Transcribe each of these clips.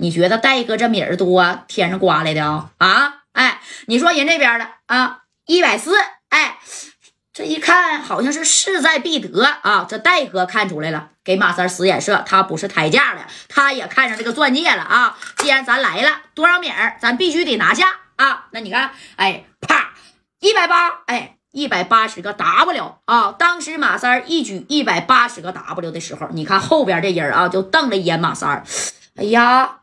你觉得戴哥这米儿多，天上刮来的啊？啊，哎，你说人这边的啊，一百四，哎，这一看好像是势在必得啊。这戴哥看出来了，给马三使眼色，他不是抬价的，他也看上这个钻戒了啊。既然咱来了，多少米儿，咱必须得拿下啊。那你看，哎，啪，一百八，哎。一百八十个 W 啊！当时马三一举一百八十个 W 的时候，你看后边这人啊，就瞪了一眼马三哎呀，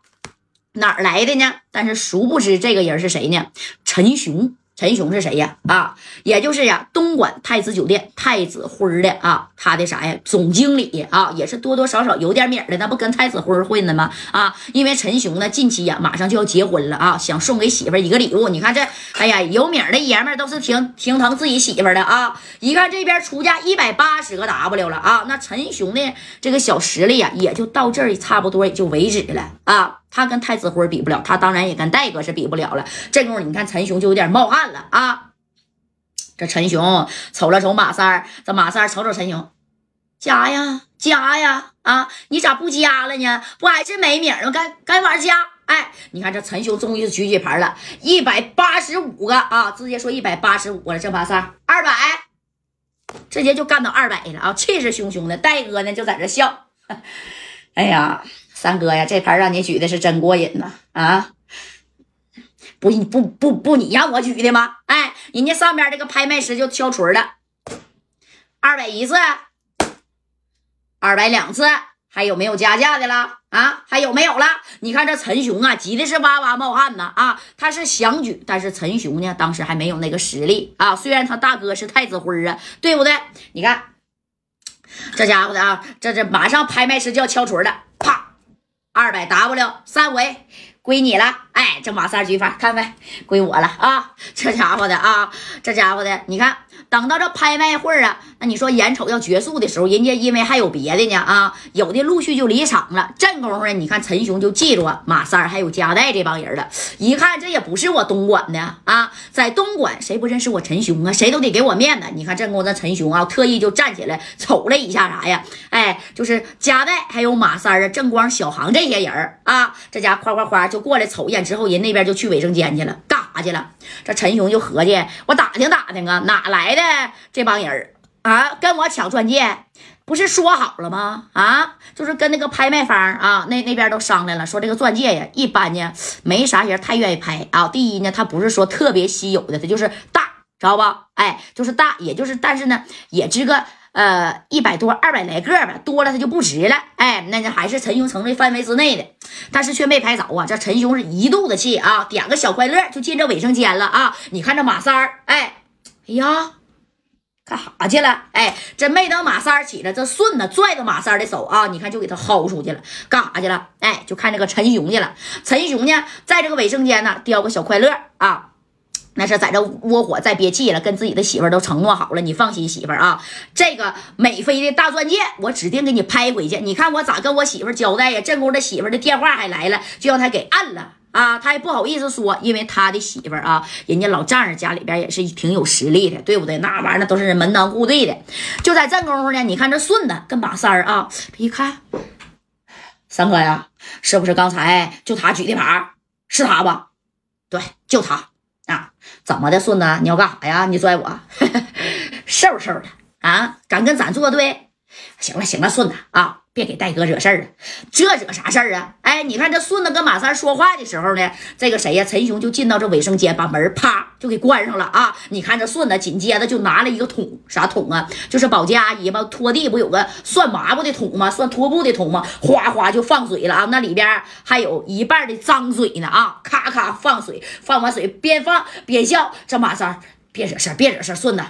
哪儿来的呢？但是殊不知这个人是谁呢？陈雄。陈雄是谁呀？啊，也就是呀，东莞太子酒店太子辉的啊，他的啥呀？总经理啊，也是多多少少有点名的，那不跟太子辉混的吗？啊，因为陈雄呢，近期呀，马上就要结婚了啊，想送给媳妇一个礼物。你看这，哎呀，有名的爷们都是挺挺疼自己媳妇的啊。一看这边出价一百八十个 W 了啊，那陈雄的这个小实力呀，也就到这儿差不多也就为止了啊。他跟太子辉比不了，他当然也跟戴哥是比不了了。这功夫你看陈雄就有点冒汗了啊！这陈雄瞅了瞅马三儿，这马三儿瞅瞅陈雄，加呀加呀啊！你咋不加了呢？不还是没名吗？赶赶晚加！哎，你看这陈雄终于是举起牌了，一百八十五个啊！直接说一百八十五了。这马三二百，直接就干到二百了啊！气势汹汹的。戴哥呢就在这笑，哎呀。三哥呀，这盘让你举的是真过瘾呐！啊，不不不不，你让我举的吗？哎，人家上边这个拍卖师就敲锤了，二百一次，二百两次，还有没有加价的了？啊，还有没有了？你看这陈雄啊，急的是哇哇冒汗呐！啊，他是想举，但是陈雄呢，当时还没有那个实力啊。虽然他大哥是太子辉啊，对不对？你看这家伙的啊，这这马上拍卖师就要敲锤了，二百 W 三回归你了，哎，这马三举法看没？归我了啊！这家伙的啊，这家伙的，你看。等到这拍卖会啊，那你说眼瞅要结束的时候，人家因为还有别的呢啊，有的陆续就离场了。这功夫呢，你看陈雄就记住马三还有加代这帮人了。一看这也不是我东莞的啊，在东莞谁不认识我陈雄啊？谁都得给我面子。你看这功夫，陈雄啊，特意就站起来瞅了一下啥呀？哎，就是加代还有马三啊、正光、小航这些人啊，这家夸夸夸就过来瞅一眼之后，人那边就去卫生间去了，干去了？这陈雄就合计，我打听打听啊，哪来？的这帮人啊，跟我抢钻戒，不是说好了吗？啊，就是跟那个拍卖方啊，那那边都商量了，说这个钻戒呀，一般呢没啥人太愿意拍啊。第一呢，它不是说特别稀有的，它就是大，知道吧？哎，就是大，也就是，但是呢，也值个呃一百多、二百来个吧，多了它就不值了。哎，那就还是陈雄承认范围之内的，但是却没拍着啊。这陈雄是一肚子气啊，点个小快乐就进这卫生间了啊。你看这马三儿，哎，哎呀。干啥去了？哎，这没等马三起来，这顺子拽着马三的手啊，你看就给他薅出去了。干啥去了？哎，就看这个陈雄去了。陈雄呢，在这个卫生间呢，叼个小快乐啊，那是在这窝火，再憋气了，跟自己的媳妇都承诺好了，你放心，媳妇啊，这个美菲的大钻戒，我指定给你拍回去。你看我咋跟我媳妇交代呀？正宫的媳妇的电话还来了，就让他给按了。啊，他也不好意思说，因为他的媳妇儿啊，人家老丈人家里边也是挺有实力的，对不对？那玩意儿都是门当户对的。就在这功夫呢，你看这顺子跟马三儿啊，一看，三哥呀，是不是刚才就他举的牌？是他吧？对，就他。怎么的，顺子，你要干啥呀？你拽我，瘦瘦的啊，敢跟咱作对？行了行了，顺子啊。别给戴哥惹事儿了，这惹啥事儿啊？哎，你看这顺子跟马三说话的时候呢，这个谁呀？陈雄就进到这卫生间，把门啪就给关上了啊！你看这顺子紧接着就拿了一个桶，啥桶啊？就是保洁阿姨嘛，拖地不有个涮抹布的桶吗？涮拖布的桶吗？哗哗就放水了啊！那里边还有一半的脏水呢啊！咔咔放水，放完水边放边笑。这马三别惹事儿，别惹事儿，顺子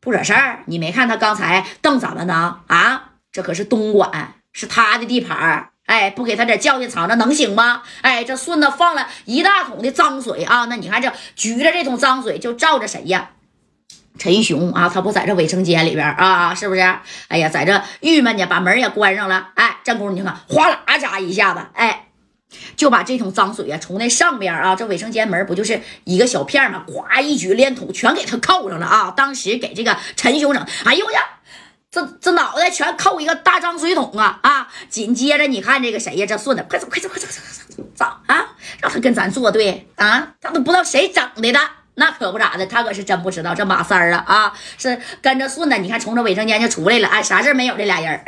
不惹事儿。你没看他刚才瞪咱们呢啊？这可是东莞，是他的地盘哎，不给他点教训尝尝能行吗？哎，这顺子放了一大桶的脏水啊，那你看这举着这桶脏水就照着谁呀？陈雄啊，他不在这卫生间里边啊，是不是？哎呀，在这郁闷呢，把门也关上了。哎，这功夫你看，哗啦扎一下子，哎，就把这桶脏水啊，从那上边啊，这卫生间门不就是一个小片吗？咵一举连桶全给他扣上了啊！当时给这个陈雄整，哎呦我去！全扣一个大脏水桶啊啊！紧接着你看这个谁呀？这顺子，快走快走快走快走走走啊让他！跟咱作对啊？他都不知道谁整的的。那可不咋的，他可是真不知道这马三儿啊啊，是跟着顺子，你看从这卫生间就出来了，哎，啥事没有？这俩人，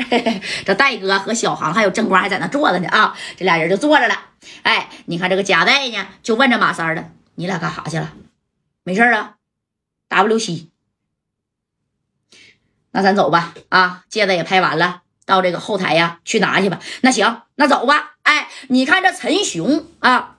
这戴哥和小航还有正光还在那坐着呢啊，这俩人就坐着了。哎，你看这个贾代呢，就问这马三儿了：“你俩干啥去了？没事啊？”WC，那咱走吧啊，戒指也拍完了，到这个后台呀去拿去吧。那行，那走吧。哎，你看这陈雄啊，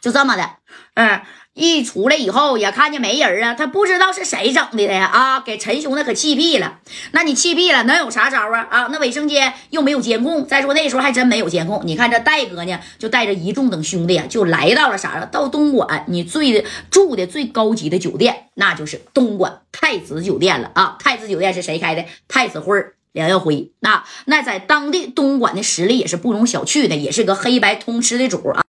就这么的，嗯。”一出来以后也看见没人啊，他不知道是谁整的呀啊！给陈兄那可气毙了。那你气毙了，能有啥招啊啊？那卫生间又没有监控，再说那时候还真没有监控。你看这戴哥呢，就带着一众等兄弟啊，就来到了啥了？到东莞，你最住的最高级的酒店，那就是东莞太子酒店了啊！太子酒店是谁开的？太子辉梁耀辉。那那在当地东莞的实力也是不容小觑的，也是个黑白通吃的主啊。